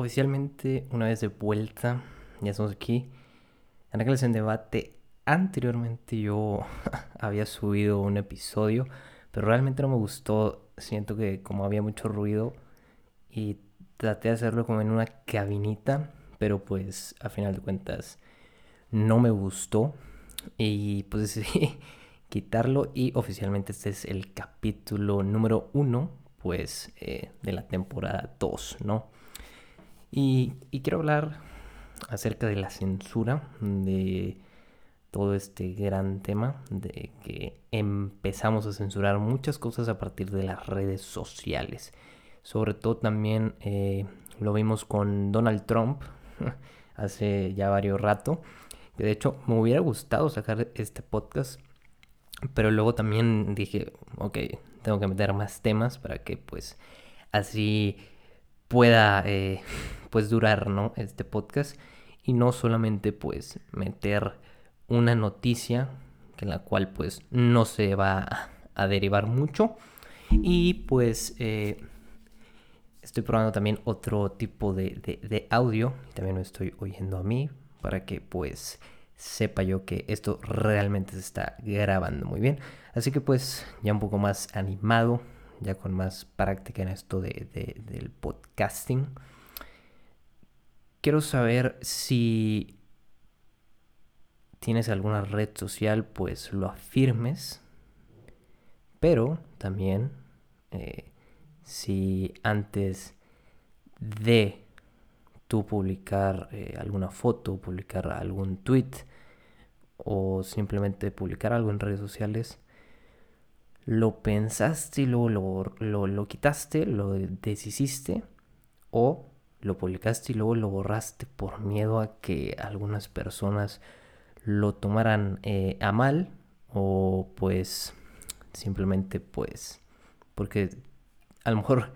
oficialmente una vez de vuelta, ya estamos aquí. En aquel en debate, anteriormente yo había subido un episodio, pero realmente no me gustó. Siento que como había mucho ruido y traté de hacerlo como en una cabinita, pero pues a final de cuentas no me gustó y pues decidí quitarlo y oficialmente este es el capítulo número uno pues eh, de la temporada 2, ¿no? Y, quiero hablar acerca de la censura, de todo este gran tema, de que empezamos a censurar muchas cosas a partir de las redes sociales. Sobre todo también eh, lo vimos con Donald Trump hace ya varios rato. Que de hecho me hubiera gustado sacar este podcast. Pero luego también dije, ok, tengo que meter más temas para que pues así pueda eh, pues durar, ¿no? Este podcast. Y no solamente pues meter una noticia en la cual pues no se va a derivar mucho. Y pues eh, estoy probando también otro tipo de, de, audio. También lo estoy oyendo a mí para que pues sepa yo que esto realmente se está grabando muy bien. Así que pues ya un poco más animado ya con más práctica en esto de, del podcasting. Quiero saber si tienes alguna red social, pues lo afirmes. Pero también eh, si antes de tú publicar eh, alguna foto, publicar algún tweet o simplemente publicar algo en redes sociales, lo pensaste y luego lo, lo, quitaste, lo deshiciste o lo publicaste y luego lo borraste por miedo a que algunas personas lo tomaran eh, a mal o pues simplemente pues porque a lo mejor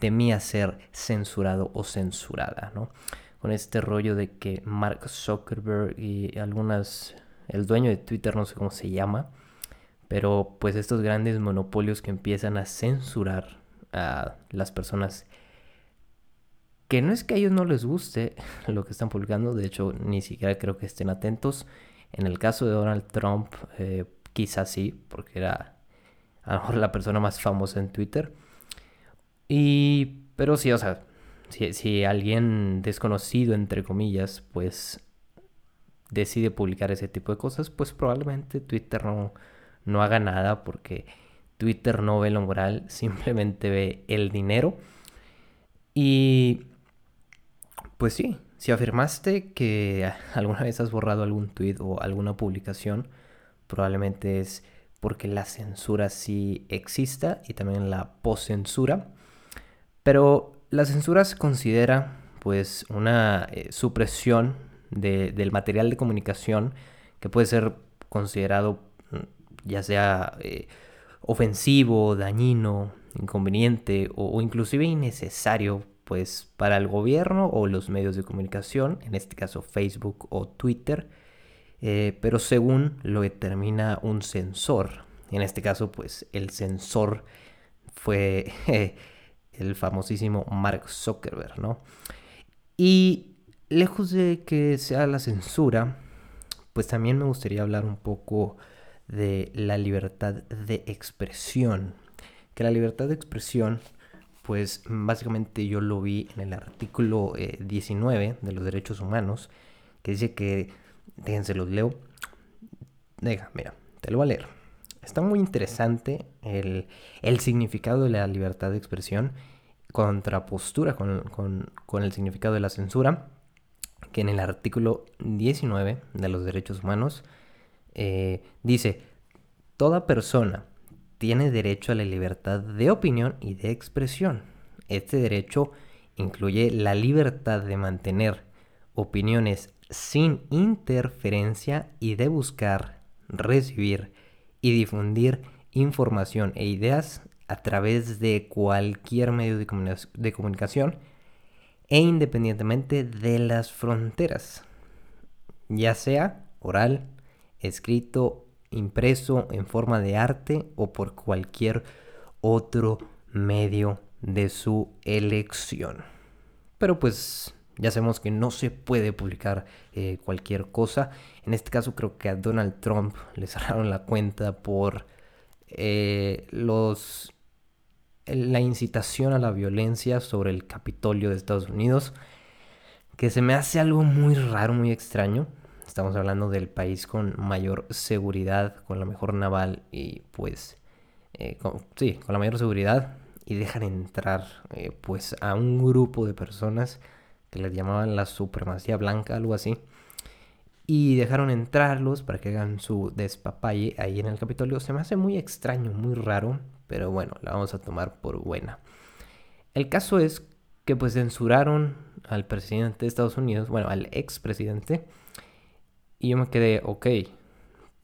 temía ser censurado o censurada, ¿no? Con este rollo de que Mark Zuckerberg y algunas, el dueño de Twitter, no sé cómo se llama, pero pues estos grandes monopolios que empiezan a censurar a las personas que no es que a ellos no les guste lo que están publicando, de hecho ni siquiera creo que estén atentos. En el caso de Donald Trump, eh, quizás sí, porque era a lo mejor la persona más famosa en Twitter. Y, pero sí, o sea, si, si alguien desconocido, entre comillas, pues decide publicar ese tipo de cosas, pues probablemente Twitter no, no haga nada porque Twitter no ve lo moral, simplemente ve el dinero. Y pues sí, si afirmaste que alguna vez has borrado algún tweet o alguna publicación, probablemente es porque la censura sí exista y también la poscensura. Pero la censura se considera pues una eh, supresión del material de comunicación que puede ser considerado ya sea eh, ofensivo, dañino, inconveniente o, inclusive innecesario pues para el gobierno o los medios de comunicación, en este caso Facebook o Twitter, eh, pero según lo determina un censor. En este caso, pues el censor fue el famosísimo Mark Zuckerberg, ¿no? Y lejos de que sea la censura, pues también me gustaría hablar un poco de la libertad de expresión. Que la libertad de expresión, pues básicamente yo lo vi en el artículo 19 eh, de los derechos humanos, que dice que, déjense los leo, deja, mira, te lo voy a leer. Está muy interesante el, significado de la libertad de expresión, contrapostura con, con, con el significado de la censura, que en el artículo 19 de los derechos humanos eh, dice, toda persona tiene derecho a la libertad de opinión y de expresión. Este derecho incluye la libertad de mantener opiniones sin interferencia y de buscar, recibir y difundir información e ideas a través de cualquier medio de, comunicación e independientemente de las fronteras, ya sea oral, escrito, impreso en forma de arte o por cualquier otro medio de su elección. Pero pues ya sabemos que no se puede publicar eh, cualquier cosa. En este caso creo que a Donald Trump le cerraron la cuenta por eh, los la incitación a la violencia sobre el Capitolio de Estados Unidos, que se me hace algo muy raro, muy extraño. Estamos hablando del país con mayor seguridad, con la mejor naval y pues, eh, sí, con la mayor seguridad y dejan entrar eh, pues a un grupo de personas que les llamaban la supremacía blanca, algo así. Y dejaron entrarlos para que hagan su despapalle ahí en el Capitolio. Se me hace muy extraño, muy raro, pero bueno, la vamos a tomar por buena. El caso es que pues censuraron al presidente de Estados Unidos, bueno, al expresidente, y yo me quedé, ok,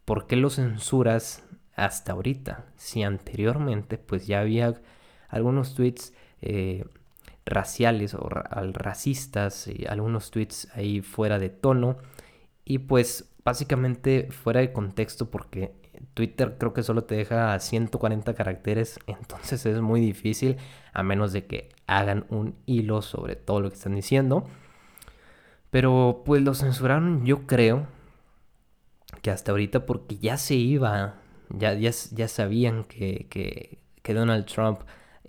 ¿por qué lo censuras hasta ahorita? Si anteriormente pues ya había algunos tweets eh, raciales o racistas, y algunos tweets ahí fuera de tono y pues básicamente fuera de contexto porque Twitter creo que solo te deja 140 caracteres, entonces es muy difícil a menos de que hagan un hilo sobre todo lo que están diciendo. Pero pues lo censuraron yo creo que hasta ahorita porque ya se iba, ya, ya, ya sabían que, que, que Donald Trump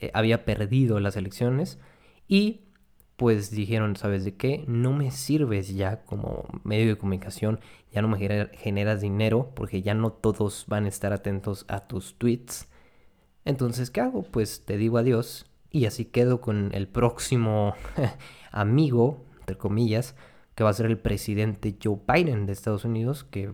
eh, había perdido las elecciones y pues dijeron, ¿sabes de qué? No me sirves ya como medio de comunicación, ya no me generas dinero porque ya no todos van a estar atentos a tus tweets. Entonces, ¿qué hago? Pues te digo adiós y así quedo con el próximo amigo, entre comillas, que va a ser el presidente Joe Biden de Estados Unidos, que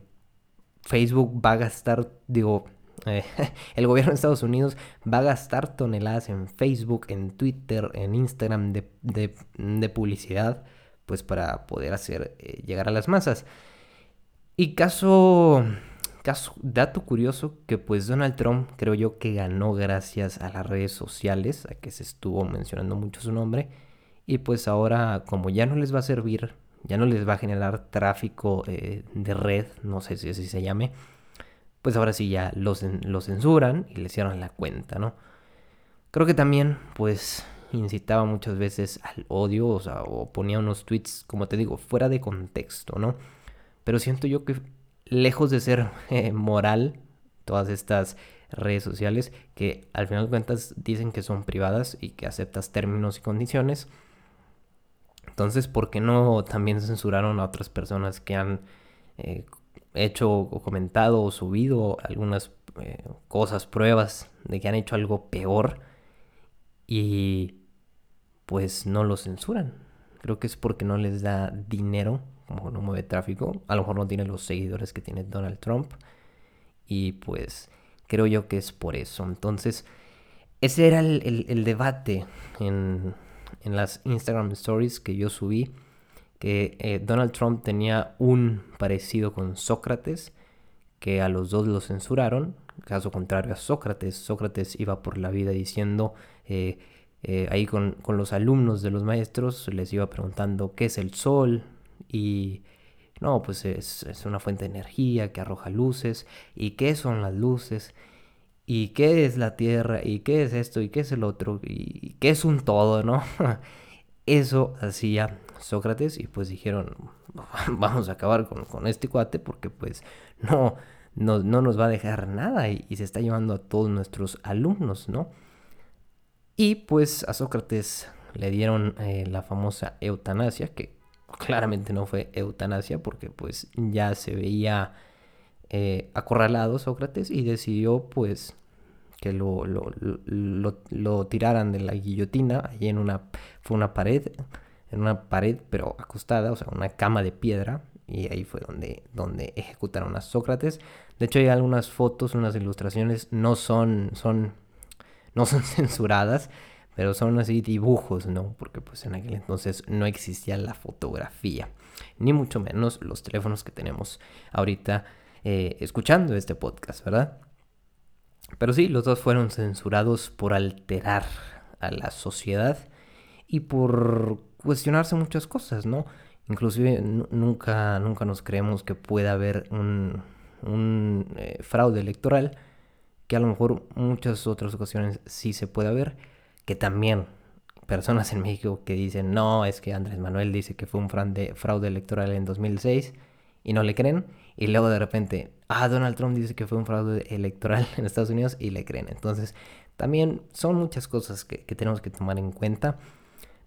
Facebook va a gastar, digo, eh, el gobierno de Estados Unidos va a gastar toneladas en Facebook, en Twitter, en Instagram de, publicidad, pues para poder hacer eh, llegar a las masas. Y caso, caso, dato curioso, que pues Donald Trump creo yo que ganó gracias a las redes sociales, a que se estuvo mencionando mucho su nombre, y pues ahora como ya no les va a servir, ya no les va a generar tráfico eh, de red, no sé si así se llame, pues ahora sí ya lo, censuran y le cierran la cuenta, ¿no? Creo que también, pues, incitaba muchas veces al odio, o sea, o ponía unos tweets, como te digo, fuera de contexto, ¿no? Pero siento yo que lejos de ser eh, moral, todas estas redes sociales, que al final de cuentas dicen que son privadas y que aceptas términos y condiciones, entonces, ¿por qué no también censuraron a otras personas que han eh, hecho o comentado o subido algunas eh, cosas, pruebas de que han hecho algo peor y pues no lo censuran. Creo que es porque no les da dinero, como no mueve tráfico. A lo mejor no tiene los seguidores que tiene Donald Trump. Y pues creo yo que es por eso. Entonces, ese era el, debate en, en las Instagram Stories que yo subí que eh, Donald Trump tenía un parecido con Sócrates, que a los dos lo censuraron. Caso contrario a Sócrates, Sócrates iba por la vida diciendo, eh, eh, ahí con, los alumnos de los maestros, les iba preguntando qué es el sol y... No, pues es, es una fuente de energía que arroja luces. ¿Y qué son las luces? ¿Y qué es la Tierra? ¿Y qué es esto? ¿Y qué es el otro? ¿Y qué es un todo? ¿No? Eso hacía Sócrates y pues dijeron, vamos a acabar con, este cuate porque pues no, no, nos va a dejar nada y, se está llevando a todos nuestros alumnos, ¿no? Y pues a Sócrates le dieron eh, la famosa eutanasia, que claramente no fue eutanasia porque pues ya se veía eh, acorralado Sócrates y decidió pues que lo, lo, tiraran de la guillotina, allí en una, fue una pared, en una pared pero acostada, o sea, una cama de piedra, y ahí fue donde, donde ejecutaron a Sócrates. De hecho hay algunas fotos, unas ilustraciones, no son, son, no son censuradas, pero son así dibujos, ¿no? Porque pues en aquel entonces no existía la fotografía, ni mucho menos los teléfonos que tenemos ahorita eh, escuchando este podcast, ¿verdad? Pero sí, los dos fueron censurados por alterar a la sociedad y por cuestionarse muchas cosas, ¿no? Inclusive nunca, nunca nos creemos que pueda haber un, un eh, fraude electoral, que a lo mejor muchas otras ocasiones sí se puede haber, que también personas en México que dicen, no, es que Andrés Manuel dice que fue un fraude, fraude electoral en 2006 y no le creen. Y luego de repente, ah, Donald Trump dice que fue un fraude electoral en Estados Unidos y le creen. Entonces, también son muchas cosas que, que tenemos que tomar en cuenta.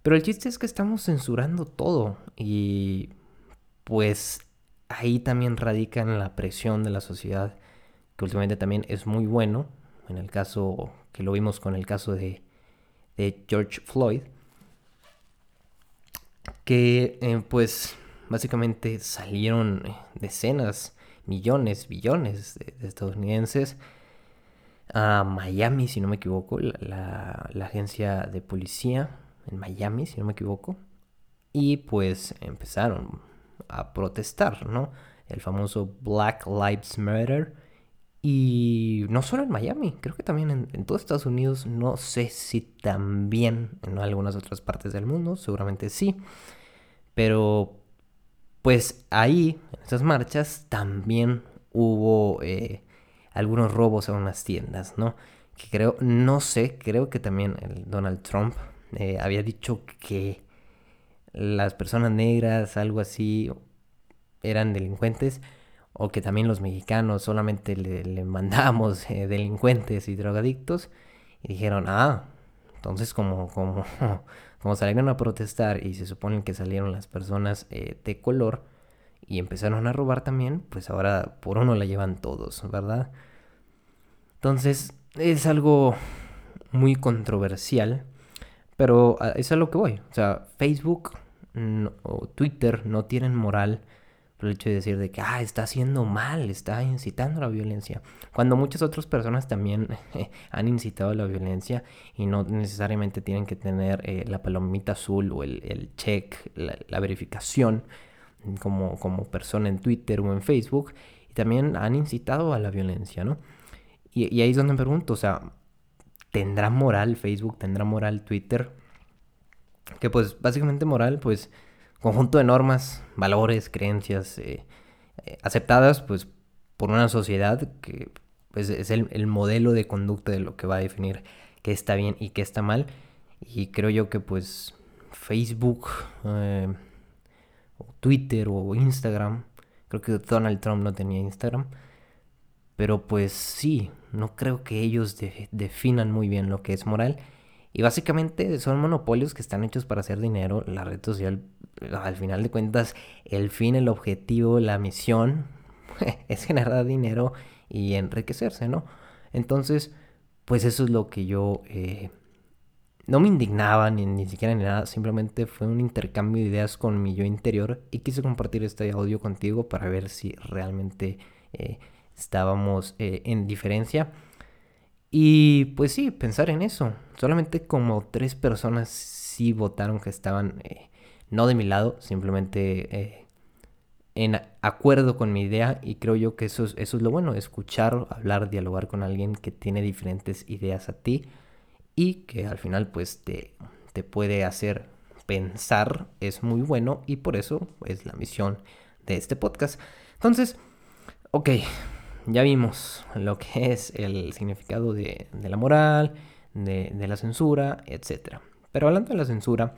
Pero el chiste es que estamos censurando todo y pues ahí también radica en la presión de la sociedad, que últimamente también es muy bueno, en el caso que lo vimos con el caso de, George Floyd, que eh, pues básicamente salieron decenas, millones, billones de, estadounidenses a Miami, si no me equivoco, la, la, agencia de policía en Miami, si no me equivoco, y pues empezaron a protestar, ¿no? El famoso Black Lives Matter. Y no solo en Miami, creo que también en, en todos Estados Unidos, no sé si también en algunas otras partes del mundo, seguramente sí. Pero pues ahí, en esas marchas, también hubo eh, algunos robos a unas tiendas, ¿no? Que creo, no sé, creo que también Donald Trump eh, había dicho que las personas negras, algo así, eran delincuentes, o que también los mexicanos solamente le, mandamos eh, delincuentes y drogadictos, y dijeron, ah, entonces como, como, como salieron a protestar y se supone que salieron las personas eh, de color y empezaron a robar también, pues ahora por uno la llevan todos, ¿verdad? Entonces es algo muy controversial, pero ah, es a lo que voy. O sea, Facebook o Twitter no tienen moral el hecho de decir de que ah, está haciendo mal, está incitando a la violencia. Cuando muchas otras personas también han incitado a la violencia y no necesariamente tienen que tener eh, la palomita azul o el, check, la, verificación como, como persona en Twitter o en Facebook, y también han incitado a la violencia, ¿no? Y, y ahí es donde me pregunto, o sea, ¿tendrá moral Facebook? ¿Tendrá moral Twitter? que pues básicamente moral, pues conjunto de normas, valores, creencias eh, eh, aceptadas pues por una sociedad que pues, es el, modelo de conducta de lo que va a definir qué está bien y qué está mal. Y creo yo que pues Facebook, eh, o Twitter o Instagram, creo que Donald Trump no tenía Instagram, pero pues sí, no creo que ellos definan muy bien lo que es moral y básicamente son monopolios que están hechos para hacer dinero. La red social, al final de cuentas, el fin, el objetivo, la misión es generar dinero y enriquecerse, ¿no? Entonces, pues eso es lo que yo... Eh, no me indignaba ni, ni siquiera ni nada, simplemente fue un intercambio de ideas con mi yo interior y quise compartir este audio contigo para ver si realmente eh, estábamos eh, en diferencia. Y pues sí, pensar en eso. Solamente como tres personas sí votaron que estaban no de mi lado, simplemente eh, en acuerdo con mi idea y creo yo que eso es, eso es lo bueno, escuchar, hablar, dialogar con alguien que tiene diferentes ideas a ti y que al final pues te, te puede hacer pensar, es muy bueno y por eso es la misión de este podcast. Entonces, ok, ya vimos lo que es el significado de, la moral, de, la censura, etc. Pero hablando de la censura,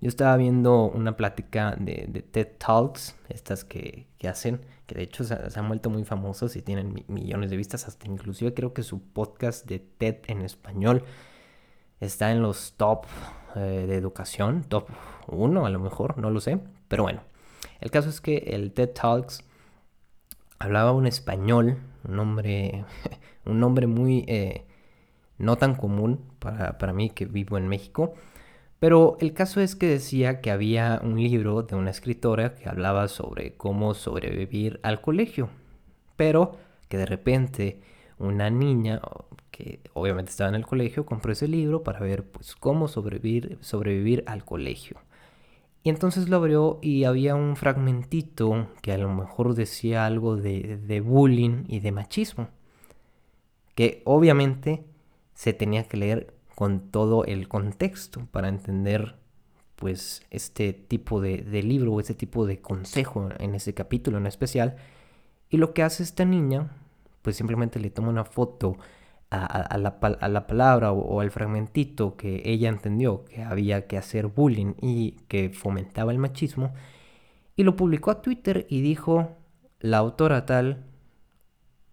yo estaba viendo una plática de, TED Talks, estas que, hacen, que de hecho se, han vuelto muy famosos y tienen millones de vistas, hasta inclusive creo que su podcast de TED en español está en los top eh, de educación, top 1 a lo mejor, no lo sé, pero bueno, el caso es que el TED Talks hablaba un español, un nombre, un nombre muy eh, no tan común para, para, mí que vivo en México. Pero el caso es que decía que había un libro de una escritora que hablaba sobre cómo sobrevivir al colegio. Pero que de repente una niña que obviamente estaba en el colegio compró ese libro para ver pues cómo sobrevivir, sobrevivir al colegio. Y entonces lo abrió y había un fragmentito que a lo mejor decía algo de, bullying y de machismo. Que obviamente se tenía que leer con todo el contexto para entender pues este tipo de, libro o este tipo de consejo en ese capítulo en especial. Y lo que hace esta niña, pues simplemente le toma una foto a, la, palabra o, al fragmentito que ella entendió que había que hacer bullying y que fomentaba el machismo, y lo publicó a Twitter y dijo, la autora tal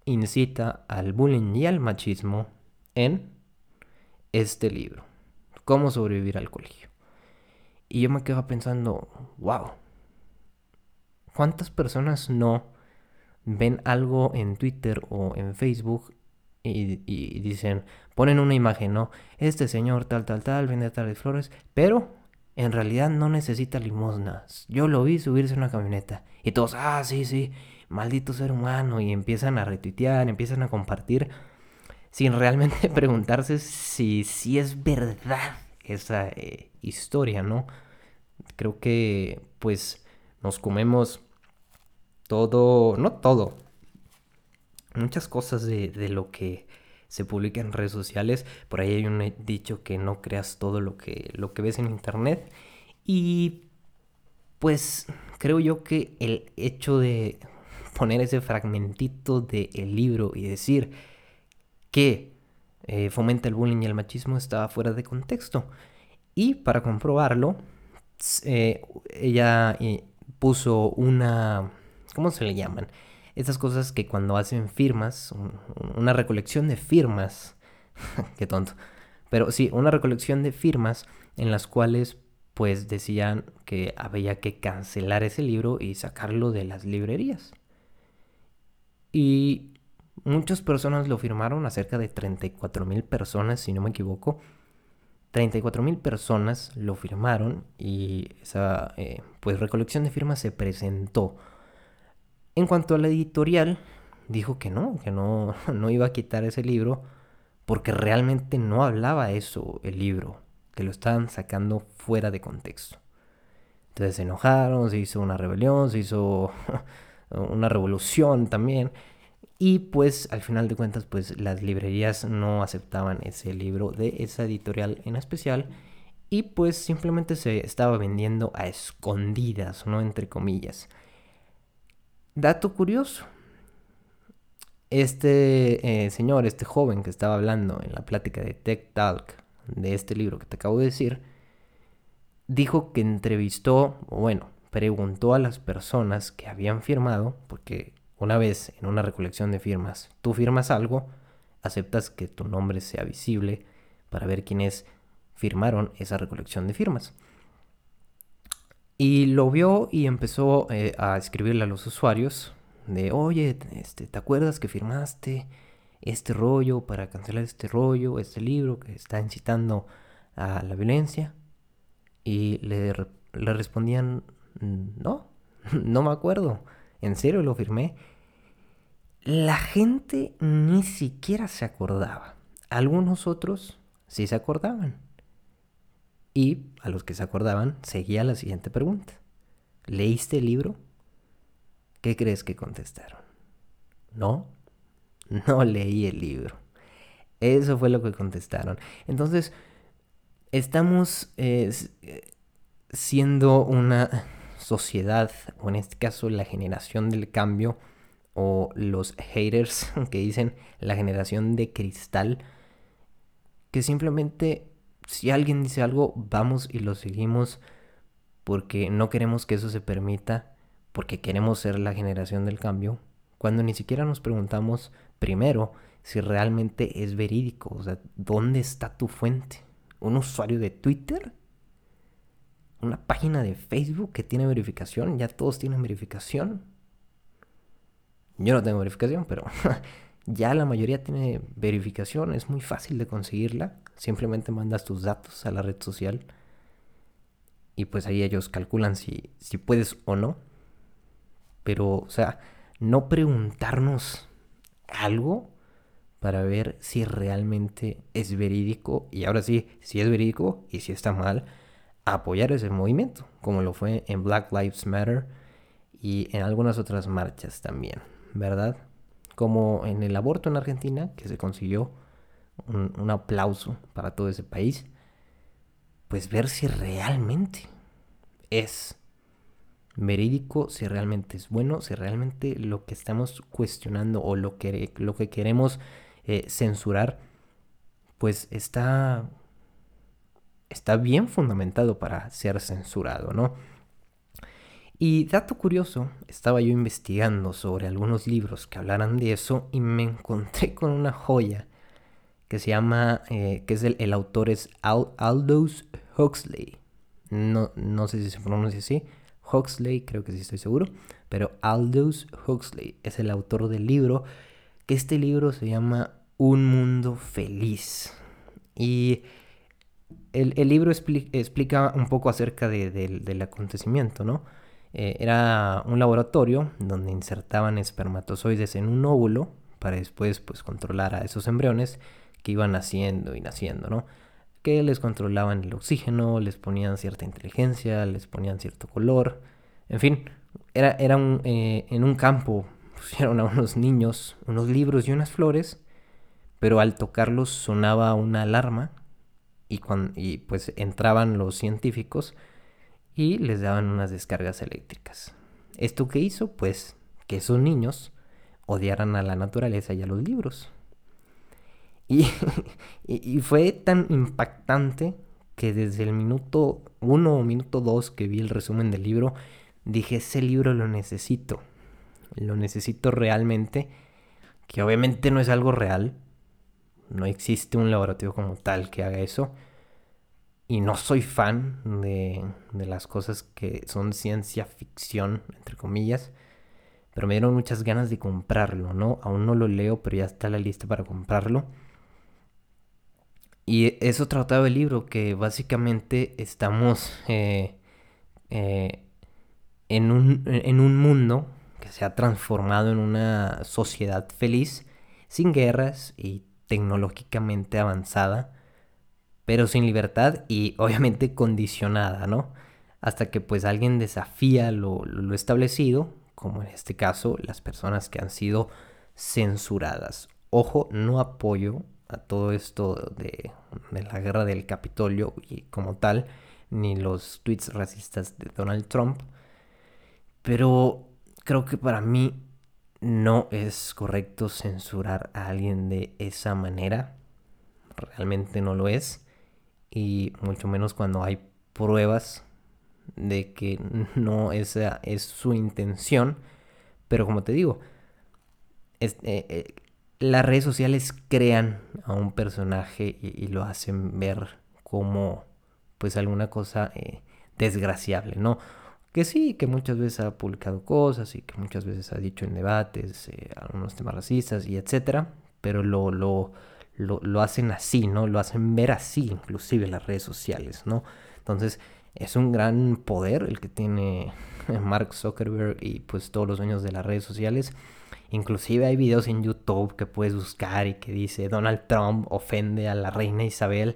incita al bullying y al machismo en este libro, Cómo sobrevivir al colegio. Y yo me quedo pensando, wow, ¿cuántas personas no ven algo en Twitter o en Facebook y, dicen, ponen una imagen, ¿no? Este señor tal, tal, tal, vende tales flores, pero en realidad no necesita limosnas. Yo lo vi subirse en una camioneta y todos, ah, sí, sí, maldito ser humano, y empiezan a retuitear, empiezan a compartir sin realmente preguntarse si, si es verdad esa eh, historia, ¿no? Creo que pues nos comemos todo, no todo, muchas cosas de, lo que se publica en redes sociales. Por ahí hay un dicho que no creas todo lo que, lo que ves en internet. Y pues creo yo que el hecho de poner ese fragmentito del libro y decir que eh, fomenta el bullying y el machismo estaba fuera de contexto. Y para comprobarlo, eh, ella eh, puso una... ¿Cómo se le llaman? Estas cosas que cuando hacen firmas, una recolección de firmas, qué tonto, pero sí, una recolección de firmas en las cuales pues decían que había que cancelar ese libro y sacarlo de las librerías. Y muchas personas lo firmaron, a cerca de 34 mil personas, si no me equivoco. 34 mil personas lo firmaron y esa eh, pues recolección de firmas se presentó en cuanto a la editorial, dijo que no, que no, no iba a quitar ese libro porque realmente no hablaba eso el libro, que lo estaban sacando fuera de contexto. Entonces se enojaron, se hizo una rebelión, se hizo una revolución también. Y pues al final de cuentas pues las librerías no aceptaban ese libro de esa editorial en especial y pues simplemente se estaba vendiendo a escondidas, ¿no? Entre comillas. Dato curioso. Este eh, señor, este joven que estaba hablando en la plática de Tech Talk de este libro que te acabo de decir, dijo que entrevistó, bueno, preguntó a las personas que habían firmado, porque una vez en una recolección de firmas tú firmas algo, aceptas que tu nombre sea visible para ver quiénes firmaron esa recolección de firmas. Y lo vio y empezó eh, a escribirle a los usuarios de, oye, este, ¿te acuerdas que firmaste este rollo para cancelar este rollo, este libro que está incitando a la violencia? Y le, le respondían, no, no me acuerdo, en serio lo firmé. La gente ni siquiera se acordaba. Algunos otros sí se acordaban. Y a los que se acordaban seguía la siguiente pregunta. ¿Leíste el libro? ¿Qué crees que contestaron? No, no leí el libro. Eso fue lo que contestaron. Entonces, estamos eh, siendo una sociedad, o en este caso la generación del cambio, o los haters que dicen la generación de cristal, que simplemente si alguien dice algo, vamos y lo seguimos porque no queremos que eso se permita, porque queremos ser la generación del cambio, cuando ni siquiera nos preguntamos primero si realmente es verídico, o sea, ¿dónde está tu fuente? ¿Un usuario de Twitter? ¿Una página de Facebook que tiene verificación? ¿Ya todos tienen verificación? Yo no tengo verificación, pero ya la mayoría tiene verificación, es muy fácil de conseguirla. Simplemente mandas tus datos a la red social y pues ahí ellos calculan si, si puedes o no. Pero, o sea, no preguntarnos algo para ver si realmente es verídico y ahora sí, si es verídico y si está mal, apoyar ese movimiento, como lo fue en Black Lives Matter y en algunas otras marchas también, ¿verdad? Como en el aborto en Argentina, que se consiguió un, aplauso para todo ese país, pues ver si realmente es verídico, si realmente es bueno, si realmente lo que estamos cuestionando o lo que, lo que queremos eh, censurar, pues está, está bien fundamentado para ser censurado, ¿no? Y dato curioso, estaba yo investigando sobre algunos libros que hablaran de eso y me encontré con una joya que se llama, eh, que es el, autor es Aldous Huxley. No, no sé si se pronuncia así. Huxley, creo que sí estoy seguro. Pero Aldous Huxley es el autor del libro. Que este libro se llama Un Mundo Feliz. Y el, libro explica un poco acerca del acontecimiento, ¿no? Eh, era un laboratorio donde insertaban espermatozoides en un óvulo para después pues controlar a esos embriones que iban naciendo y naciendo, ¿no? Que les controlaban el oxígeno, les ponían cierta inteligencia, les ponían cierto color, en fin, era, era un, eh, en un campo pusieron a unos niños unos libros y unas flores, pero al tocarlos sonaba una alarma y, y pues entraban los científicos y les daban unas descargas eléctricas. ¿Esto qué hizo? Pues que esos niños odiaran a la naturaleza y a los libros. Y, fue tan impactante que desde el minuto uno o minuto dos que vi el resumen del libro, dije, ese libro lo necesito. Lo necesito realmente. Que obviamente no es algo real. No existe un laboratorio como tal que haga eso. Y no soy fan de, de las cosas que son ciencia ficción, entre comillas. Pero me dieron muchas ganas de comprarlo, ¿no? Aún no lo leo, pero ya está la lista para comprarlo. Y eso trataba el libro, que básicamente estamos eh, eh, en, un, en un mundo que se ha transformado en una sociedad feliz, sin guerras y tecnológicamente avanzada, pero sin libertad y obviamente condicionada, ¿no? Hasta que pues alguien desafía lo, lo establecido, como en este caso las personas que han sido censuradas. Ojo, no apoyo a todo esto de, la guerra del Capitolio y como tal, ni los tweets racistas de Donald Trump. Pero creo que para mí no es correcto censurar a alguien de esa manera. Realmente no lo es. Y mucho menos cuando hay pruebas de que no esa es su intención. Pero como te digo, eh, eh, las redes sociales crean a un personaje y, lo hacen ver como pues alguna cosa eh, desgraciable, ¿no? Que sí, que muchas veces ha publicado cosas y que muchas veces ha dicho en debates eh, algunos temas racistas y etcétera, pero lo, lo, lo, lo, hacen así, ¿no? Lo hacen ver así, inclusive en las redes sociales, ¿no? Entonces, es un gran poder el que tiene Mark Zuckerberg y pues todos los dueños de las redes sociales Inclusive hay videos en YouTube que puedes buscar y que dice Donald Trump ofende a la reina Isabel.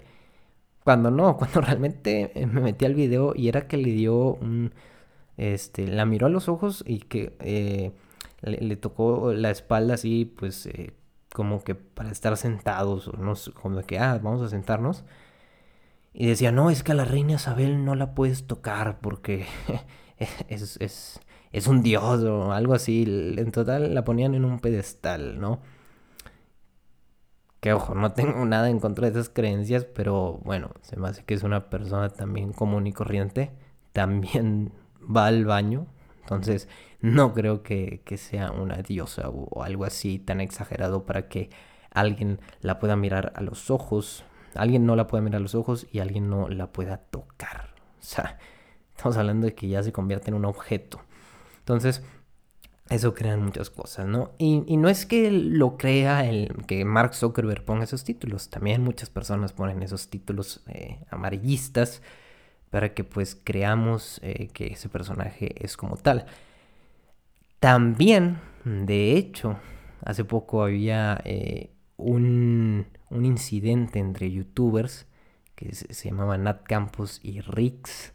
Cuando no, cuando realmente eh, me metí al video y era que le dio un... Este, la miró a los ojos y que eh, le, tocó la espalda así, pues eh, como que para estar sentados, no como que, ah, vamos a sentarnos. Y decía, no, es que a la reina Isabel no la puedes tocar porque es, es, es un dios o algo así. En total la ponían en un pedestal, ¿no? Que ojo, no tengo nada en contra de esas creencias, pero bueno, se me hace que es una persona también común y corriente. También va al baño. Entonces, no creo que, sea una diosa o, algo así tan exagerado para que alguien la pueda mirar a los ojos. Alguien no la pueda mirar a los ojos y alguien no la pueda tocar. O sea, estamos hablando de que ya se convierte en un objeto. Entonces, eso crean muchas cosas, ¿no? Y, no es que lo crea el que Mark Zuckerberg ponga esos títulos, también muchas personas ponen esos títulos eh, amarillistas para que pues creamos eh, que ese personaje es como tal. También, de hecho, hace poco había eh, un, un, incidente entre youtubers que se, se llamaban Nat Campos y Rix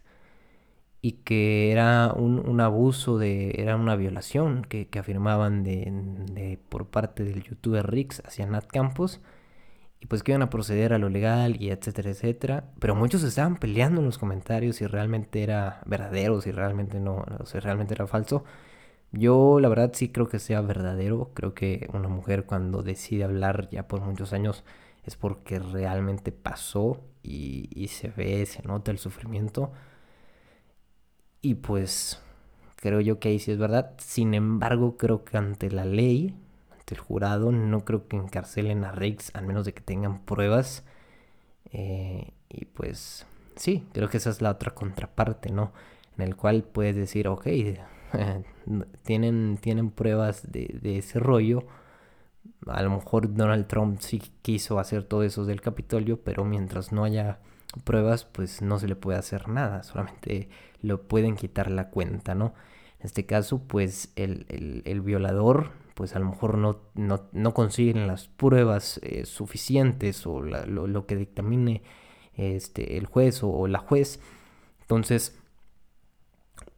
y que era un, abuso, de, era una violación que, afirmaban de, por parte del youtuber Rix hacia Nat Campos y pues que iban a proceder a lo legal y etcétera, etcétera. Pero muchos estaban peleando en los comentarios si realmente era verdadero, si realmente no, si realmente era falso. Yo la verdad sí creo que sea verdadero. Creo que una mujer cuando decide hablar ya por muchos años es porque realmente pasó y, y se ve, se nota el sufrimiento. Y pues creo yo que ahí sí es verdad. Sin embargo, creo que ante la ley, el jurado, no creo que encarcelen a Riggs, al menos de que tengan pruebas. Eh, y pues sí, creo que esa es la otra contraparte, ¿no? En el cual puedes decir, ok, tienen, tienen pruebas de, ese rollo. A lo mejor Donald Trump sí quiso hacer todo eso del Capitolio, pero mientras no haya pruebas, pues no se le puede hacer nada, solamente lo pueden quitar la cuenta, ¿no? En este caso, pues el, el violador, pues a lo mejor no, no, no consiguen las pruebas eh, suficientes o lo, lo, que dictamine este, el juez o, la juez. Entonces,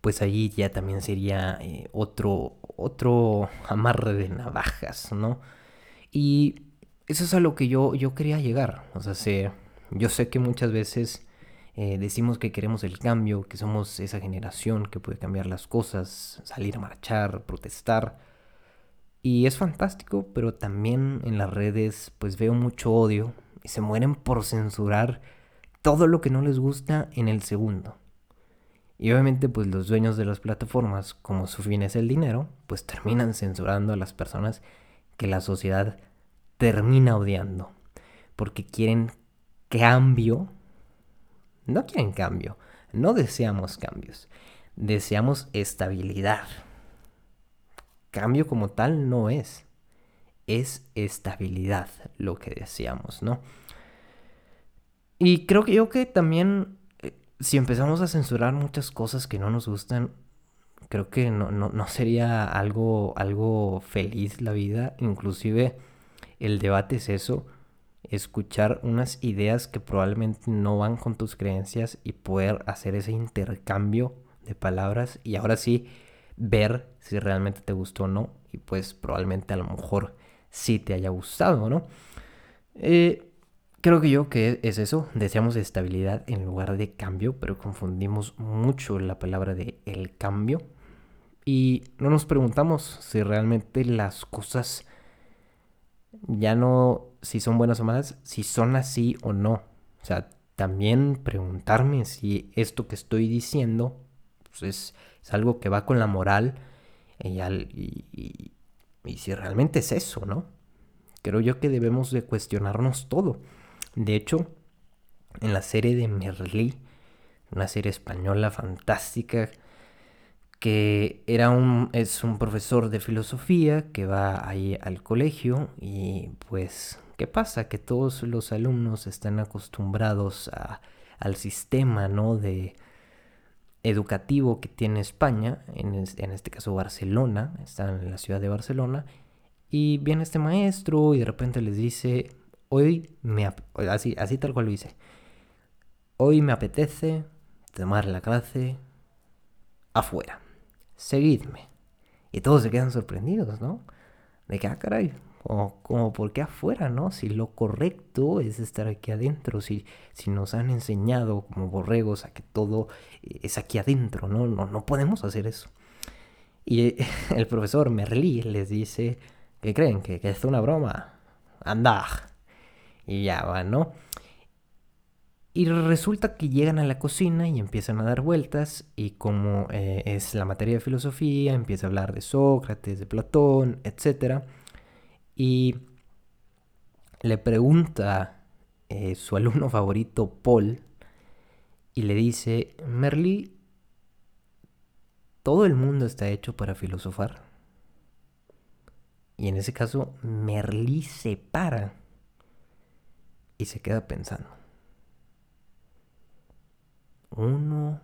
pues ahí ya también sería eh, otro, otro amarre de navajas, ¿no? Y eso es a lo que yo, yo quería llegar. O sea, se, yo sé que muchas veces eh, decimos que queremos el cambio, que somos esa generación que puede cambiar las cosas, salir a marchar, protestar. Y es fantástico, pero también en las redes pues veo mucho odio y se mueren por censurar todo lo que no les gusta en el segundo. Y obviamente pues los dueños de las plataformas, como su fin es el dinero, pues terminan censurando a las personas que la sociedad termina odiando. Porque quieren cambio no quieren cambio, no deseamos cambios, deseamos estabilidad. Cambio como tal no es, es estabilidad lo que deseamos, ¿no? Y creo que yo que también, eh, si empezamos a censurar muchas cosas que no nos gustan, creo que no, no, no sería algo, algo feliz la vida, inclusive el debate es eso escuchar unas ideas que probablemente no van con tus creencias y poder hacer ese intercambio de palabras. Y ahora sí ver si realmente te gustó o no y pues probablemente a lo mejor sí te haya gustado, ¿no? Eh, creo que yo que es eso, deseamos estabilidad en lugar de cambio, pero confundimos mucho la palabra de el cambio y no nos preguntamos si realmente las cosas ya no si son buenas o malas, si son así o no. O sea, también preguntarme si esto que estoy diciendo pues es, es, algo que va con la moral y, y, y, y, si realmente es eso, ¿no? Creo yo que debemos de cuestionarnos todo. De hecho, en la serie de Merlí, una serie española fantástica, que era un, es un profesor de filosofía que va ahí al colegio y pues, ¿qué pasa? Que todos los alumnos están acostumbrados a, al sistema, ¿no? De educativo que tiene España, en, en este caso Barcelona, están en la ciudad de Barcelona, y viene este maestro y de repente les dice, hoy me, así, así tal cual lo dice, hoy me apetece tomar la clase afuera seguidme. Y todos se quedan sorprendidos, ¿no? De que, ah, caray, como, como por qué afuera, ¿no? Si lo correcto es estar aquí adentro, si, si nos han enseñado como borregos a que todo es aquí adentro, ¿no? No, no podemos hacer eso. Y el profesor Merlí les dice, ¿qué creen? ¿Que, que es una broma? Anda. Y ya va, ¿no? Y resulta que llegan a la cocina y empiezan a dar vueltas y como eh, es la materia de filosofía, empieza a hablar de Sócrates, de Platón, etc. Y le pregunta eh, su alumno favorito, Paul, y le dice, Merlí, ¿todo el mundo está hecho para filosofar? Y en ese caso, Merlí se para y se queda pensando uno,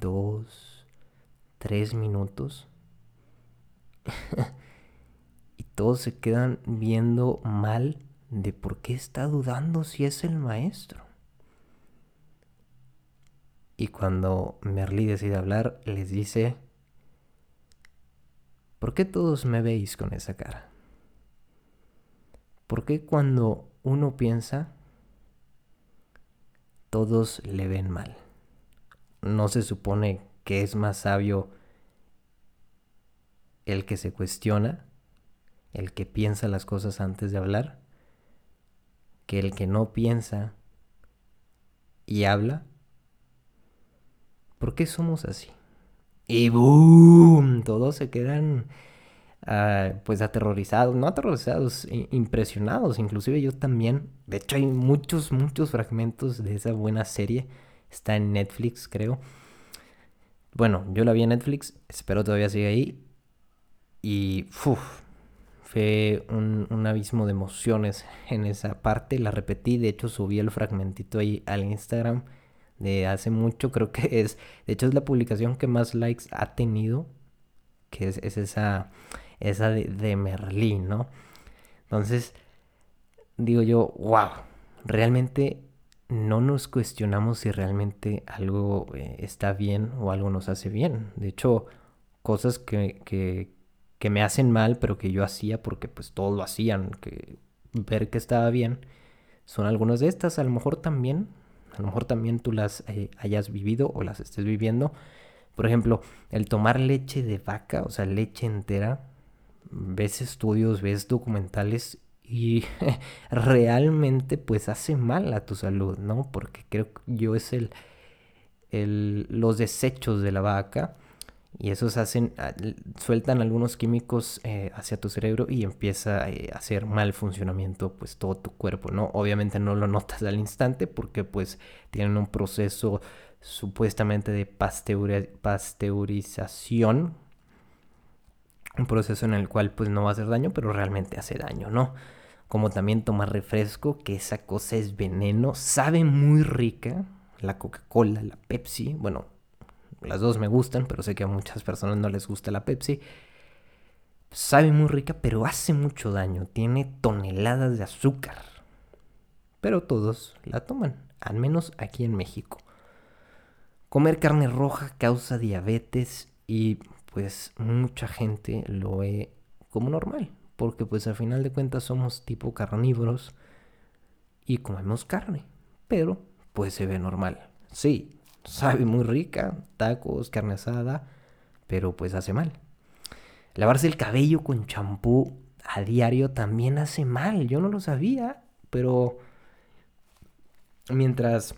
dos, tres minutos. todos se quedan viendo mal de por qué está dudando si es el maestro. Y cuando Merlí decide hablar, les dice, ¿por qué todos me veis con esa cara? ¿Por qué cuando uno piensa, todos le ven mal? no se supone que es más sabio el que se cuestiona, el que piensa las cosas antes de hablar, que el que no piensa y habla. ¿Por qué somos así? Y ¡boom! Todos se quedan ah, pues aterrorizados, no aterrorizados, impresionados, inclusive yo también. De hecho hay muchos, muchos fragmentos de esa buena serie. Está en Netflix, creo. Bueno, yo la vi en Netflix, espero todavía siga ahí. Y fue un, un, abismo de emociones en esa parte. La repetí, de hecho subí el fragmentito ahí al Instagram de hace mucho. Creo que es, de hecho es la publicación que más likes ha tenido. Que es, esa, esa de, de Merlín, ¿no? Entonces, digo yo, wow, realmente no nos cuestionamos si realmente algo eh, está bien o algo nos hace bien. De hecho, cosas que, que, que me hacen mal, pero que yo hacía porque pues todos lo hacían, que ver que estaba bien, son algunas de estas. A lo mejor también, a lo mejor también tú las eh, hayas vivido o las estés viviendo. Por ejemplo, el tomar leche de vaca, o sea, leche entera, ves estudios, ves documentales y realmente pues hace mal a tu salud, ¿no? Porque creo que yo es el, el los desechos de la vaca y esos hacen, ah, sueltan algunos químicos eh, hacia tu cerebro y empieza eh, a hacer mal funcionamiento pues todo tu cuerpo, ¿no? Obviamente no lo notas al instante porque pues tienen un proceso supuestamente de pasteurización, un proceso en el cual pues no va a hacer daño, pero realmente hace daño, ¿no? Como también tomar refresco, que esa cosa es veneno, sabe muy rica, la Coca-Cola, la Pepsi, bueno, las dos me gustan, pero sé que a muchas personas no les gusta la Pepsi. Sabe muy rica, pero hace mucho daño. Tiene toneladas de azúcar. Pero todos la toman, al menos aquí en México. Comer carne roja causa diabetes y pues mucha gente lo ve como normal, porque pues al final de cuentas somos tipo carnívoros y comemos carne, pero pues se ve normal. Sí, sabe muy rica, tacos, carne asada, pero pues hace mal. Lavarse el cabello con champú a diario también hace mal. Yo no lo sabía, pero mientras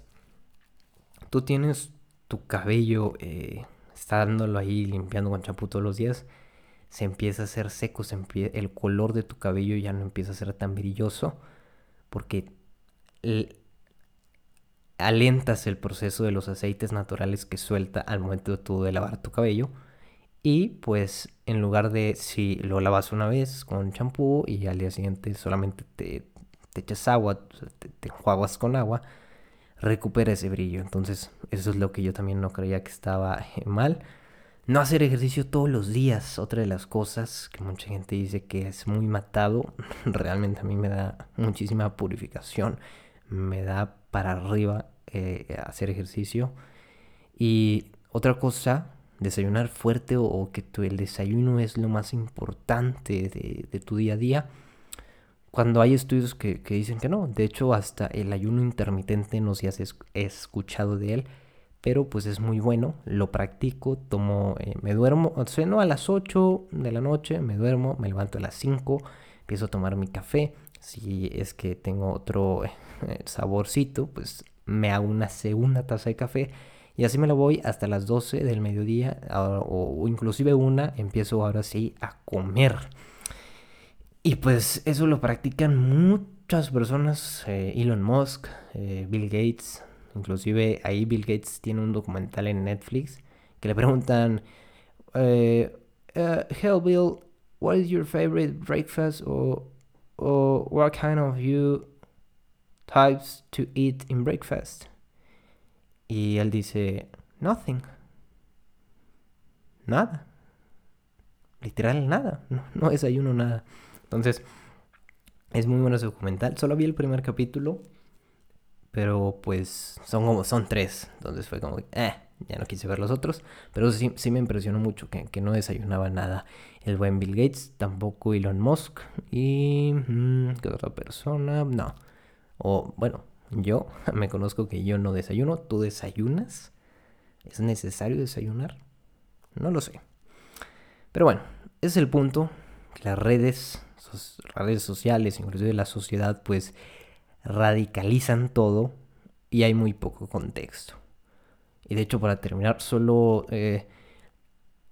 tú tienes tu cabello, eh, está dándolo ahí limpiando con champú todos los días, se empieza a hacer seco, el color de tu cabello ya no empieza a ser tan brilloso, porque alentas el proceso de los aceites naturales que suelta al momento tú de lavar tu cabello. Y pues en lugar de si lo lavas una vez con champú y al día siguiente solamente te, te echas agua, te, te enjuagas con agua, recupera ese brillo. Entonces eso es lo que yo también no creía que estaba eh, mal. No hacer ejercicio todos los días, otra de las cosas que mucha gente dice que es muy matado, realmente a mí me da muchísima purificación, me da para arriba eh, hacer ejercicio. Y otra cosa, desayunar fuerte o, que el desayuno es lo más importante de, tu día a día. Cuando hay estudios que, dicen que no, de hecho hasta el ayuno intermitente no se has escuchado de él, pero pues es muy bueno, lo practico, tomo, eh, me duermo, o sea, no a las 8 de la noche, me duermo, me levanto a las 5, empiezo a tomar mi café, si es que tengo otro eh, saborcito, pues me hago una segunda taza de café y así me lo voy hasta las 12 del mediodía o, inclusive una, empiezo ahora sí a comer. Y pues eso lo practican muchas personas, eh, Elon Musk, eh, Bill Gates, inclusive ahí Bill Gates tiene un documental en Netflix que le preguntan, eh, Bill, what is your favorite breakfast or, or what kind of you types to eat in breakfast. Y él dice, nothing. Nada. Literal, nada. No, desayuno nada. Entonces, es muy bueno ese documental. Solo vi el primer capítulo. Pero pues son como, son tres. Entonces fue como, eh, ya no quise ver los otros. Pero sí, sí me impresionó mucho que, que, no desayunaba nada. El buen Bill Gates, tampoco Elon Musk. Y... Mm, ¿Qué otra persona? No. O bueno, yo me conozco que yo no desayuno. ¿Tú desayunas? ¿Es necesario desayunar? No lo sé. Pero bueno, es el punto que las redes, las redes sociales, inclusive la sociedad, pues radicalizan todo y hay muy poco contexto. Y de hecho, para terminar, solo eh,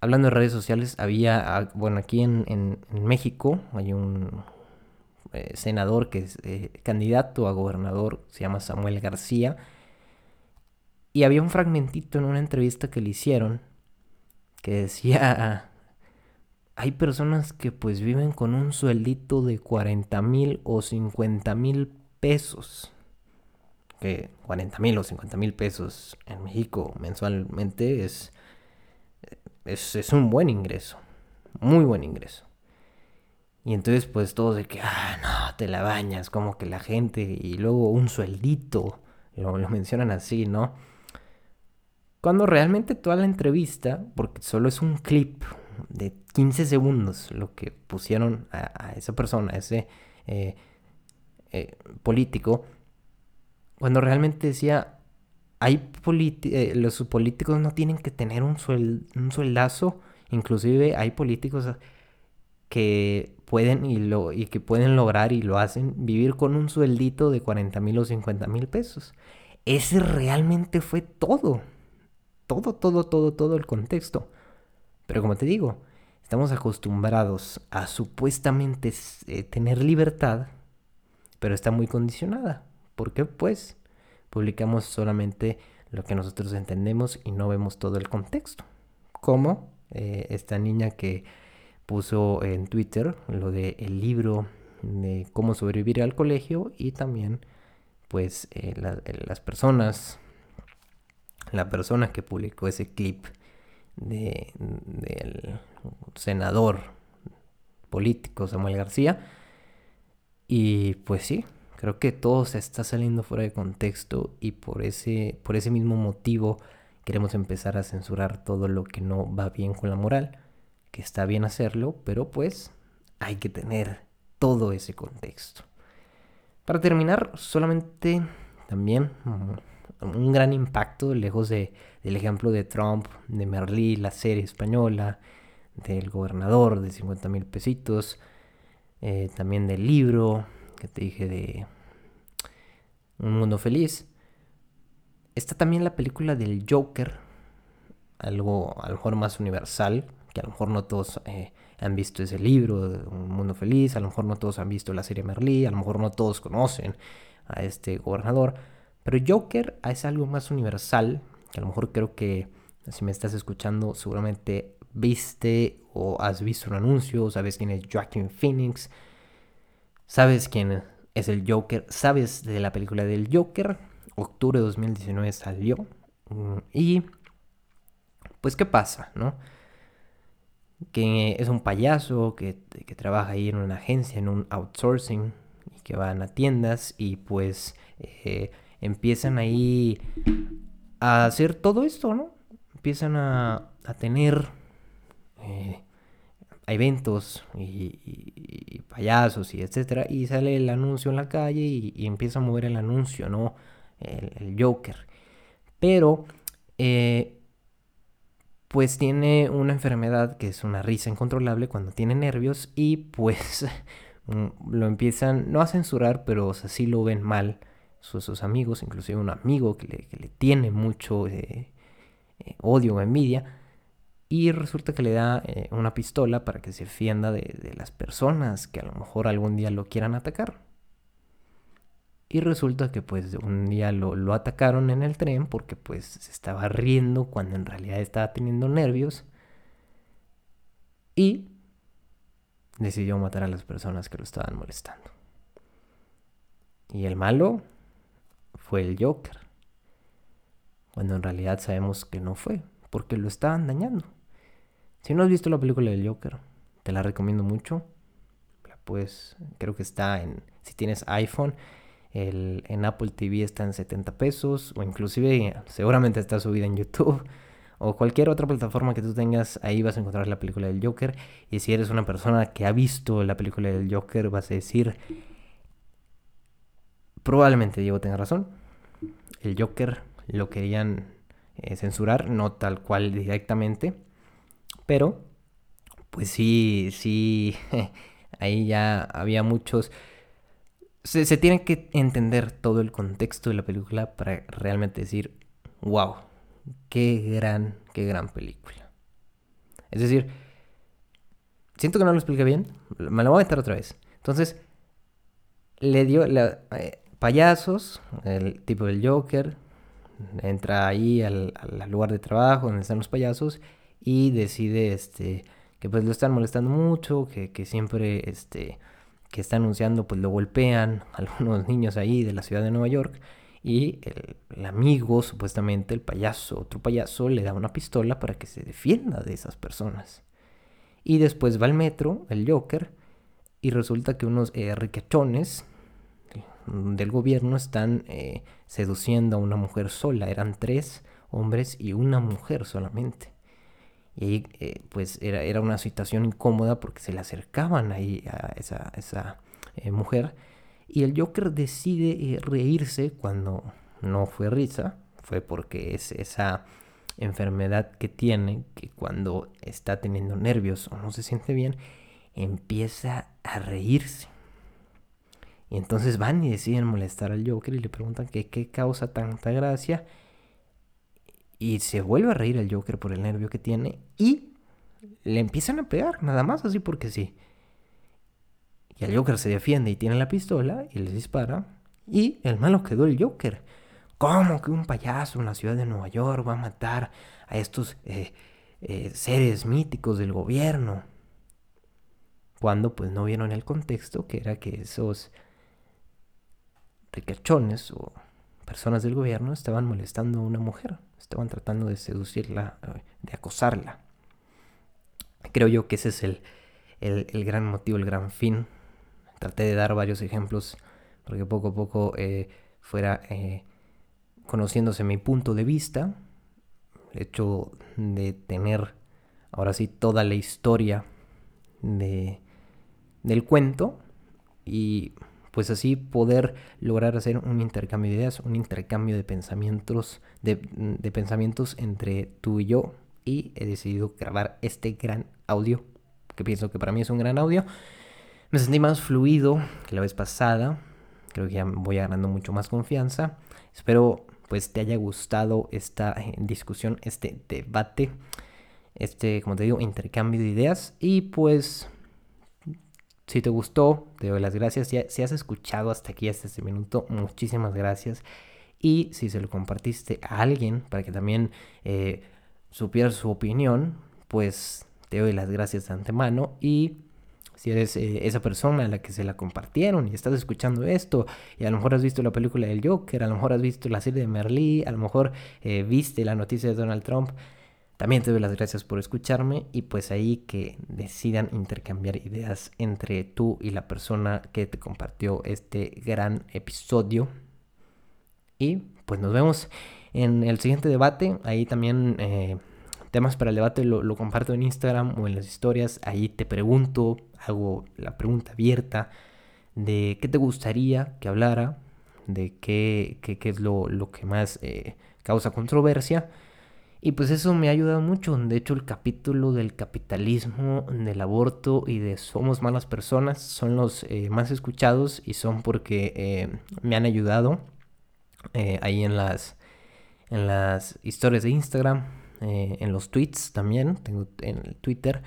hablando de redes sociales, había, ah, bueno, aquí en, México hay un eh, senador que es eh, candidato a gobernador, se llama Samuel García, y había un fragmentito en una entrevista que le hicieron que decía, hay personas que pues viven con un sueldito de 40 mil o 50 mil pesos. Que 40 mil o 50 mil pesos en México mensualmente es, es, es, un buen ingreso. Muy buen ingreso. Y entonces pues todos de que, ah, no, te la bañas, como que la gente, y luego un sueldito, lo, lo mencionan así, ¿no? Cuando realmente toda la entrevista, porque solo es un clip de 15 segundos lo que pusieron a, esa persona, a ese eh, eh, político, cuando realmente decía, hay eh, los políticos no tienen que tener un, un sueldazo, inclusive hay políticos que pueden y, lo, y que pueden lograr y lo hacen vivir con un sueldito de 40 mil o 50 mil pesos. Ese realmente fue todo todo, todo, todo, todo el contexto. Pero como te digo, estamos acostumbrados a supuestamente eh, tener libertad, pero está muy condicionada. ¿Por qué? Pues publicamos solamente lo que nosotros entendemos y no vemos todo el contexto. Como eh, esta niña que puso en Twitter lo de el libro de cómo sobrevivir al colegio y también pues eh, las personas la persona que publicó ese clip de, del senador político Samuel García. Y pues sí, creo que todo se está saliendo fuera de contexto y por ese, por ese mismo motivo queremos empezar a censurar todo lo que no va bien con la moral, que está bien hacerlo, pero pues hay que tener todo ese contexto. Para terminar, solamente también un gran impacto, lejos de, del ejemplo de Trump, de Merlí, la serie española, del gobernador de 50 mil pesitos, eh, también del libro que te dije de Un Mundo Feliz. Está también la película del Joker, algo a lo mejor más universal, que a lo mejor no todos eh, han visto ese libro, Un Mundo Feliz, a lo mejor no todos han visto la serie Merlí, a lo mejor no todos conocen a este gobernador pero Joker es algo más universal, que a lo mejor creo que si me estás escuchando seguramente viste o has visto un anuncio, sabes quién es Joaquin Phoenix, sabes quién es el Joker, sabes de la película del Joker, octubre de 2019 salió mm, y pues qué pasa, ¿no? Que es un payaso que, trabaja ahí en una agencia, en un outsourcing, y que van a tiendas y pues eh, empiezan ahí a hacer todo esto, ¿no? Empiezan a, tener eh, eventos y, payasos y etcétera, y sale el anuncio en la calle y, empieza a mover el anuncio, ¿no? El, Joker. Pero, eh, pues tiene una enfermedad que es una risa incontrolable cuando tiene nervios y pues mm, lo empiezan, no a censurar, pero así lo ven mal sus, amigos, inclusive un amigo que le, tiene mucho eh, eh, odio o envidia, y resulta que le da eh, una pistola para que se defienda de, las personas que a lo mejor algún día lo quieran atacar. Y resulta que pues un día lo, lo, atacaron en el tren porque pues se estaba riendo cuando en realidad estaba teniendo nervios. Y decidió matar a las personas que lo estaban molestando. Y el malo fue el Joker. Cuando en realidad sabemos que no fue, porque lo estaban dañando. Si no has visto la película del Joker, te la recomiendo mucho. Pues creo que está en, si tienes iPhone, en Apple TV está en 70 pesos, o inclusive seguramente está subida en YouTube, o cualquier otra plataforma que tú tengas, ahí vas a encontrar la película del Joker. Y si eres una persona que ha visto la película del Joker, vas a decir, Probablemente Diego tenga razón. El Joker lo querían eh, censurar, no tal cual directamente, pero pues sí, sí, ahí ya había muchos... Se, tiene que entender todo el contexto de la película para realmente decir, wow, qué gran, qué gran película. Es decir, siento que no lo expliqué bien, me lo voy a meter otra vez. Entonces, le dio eh, payasos, el tipo del Joker, entra ahí al, lugar de trabajo donde están los payasos y decide este que pues lo están molestando mucho, que, que siempre este que está anunciando pues lo golpean algunos niños ahí de la ciudad de Nueva York y el, amigo supuestamente el payaso, otro payaso le da una pistola para que se defienda de esas personas. Y después va al metro, el Joker, y resulta que unos eh, del gobierno están eh, seduciendo a una mujer sola. Eran tres hombres y una mujer solamente. Y ahí, eh, pues era, era, una situación incómoda porque se le acercaban ahí a esa, esa eh, mujer. Y el Joker decide eh, reírse cuando no fue risa, fue porque es esa enfermedad que tiene, que cuando está teniendo nervios o no se siente bien, empieza a reírse. Y entonces van y deciden molestar al Joker y le preguntan que qué causa tanta gracia. Y se vuelve a reír el Joker por el nervio que tiene y le empiezan a pegar, nada más así porque sí. Y el Joker se defiende y tiene la pistola y les dispara. Y el malo quedó el Joker. ¿Cómo que un payaso en la ciudad de Nueva York va a matar a estos eh, eh, seres míticos del gobierno? Cuando pues no vieron el contexto, que era que esos ricachones o personas del gobierno estaban molestando a una mujer, estaban tratando de seducirla, eh, de acosarla. Creo yo que ese es el, el, el gran motivo, el gran fin. Traté de dar varios ejemplos porque poco a poco eh, fuera eh, conociéndose mi punto de vista, el hecho de tener ahora sí toda la historia de, del cuento y pues así poder lograr hacer un intercambio de ideas, un intercambio de pensamientos, de, de, pensamientos entre tú y yo. Y he decidido grabar este gran audio, que pienso que para mí es un gran audio. Me sentí más fluido que la vez pasada. Creo que ya voy ganando mucho más confianza. Espero pues te haya gustado esta eh, discusión, este debate, este, como te digo, intercambio de ideas. Y pues si te gustó, te doy las gracias. Si, has escuchado hasta aquí, hasta este minuto, muchísimas gracias. Y si se lo compartiste a alguien para que también eh, supiera su opinión, pues te doy las gracias de antemano. Y si eres eh, esa persona a la que se la compartieron y estás escuchando esto, y a lo mejor has visto la película del Joker, a lo mejor has visto la serie de Merlí, a lo mejor eh, viste la noticia de Donald Trump, también te doy las gracias por escucharme y pues ahí que decidan intercambiar ideas entre tú y la persona que te compartió este gran episodio. Y pues nos vemos en el siguiente debate. Ahí también eh, temas para el debate lo, lo, comparto en Instagram o en las historias. Ahí te pregunto, hago la pregunta abierta de qué te gustaría que hablara, de qué, qué, qué es lo, lo, que más eh, causa controversia. Y pues eso me ha ayudado mucho. De hecho, el capítulo del capitalismo, del aborto y de somos malas personas son los eh, más escuchados y son porque eh, me han ayudado eh, ahí en las, en las historias de Instagram, en los tweets también, tengo en el Twitter.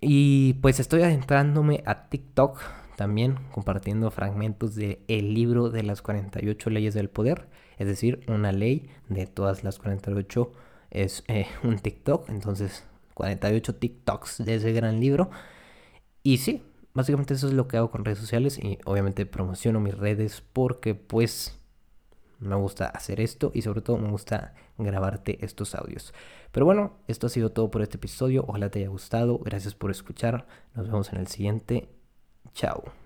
Y pues estoy adentrándome a TikTok también compartiendo fragmentos del el libro de las 48 leyes del poder es decir, una ley de todas las 48 es eh, un TikTok, entonces 48 TikToks de ese gran libro. Y sí, básicamente eso es lo que hago con redes sociales y obviamente promociono mis redes porque pues me gusta hacer esto y sobre todo me gusta grabarte estos audios. Pero bueno, esto ha sido todo por este episodio. Ojalá te haya gustado. Gracias por escuchar. Nos vemos en el siguiente. Chao.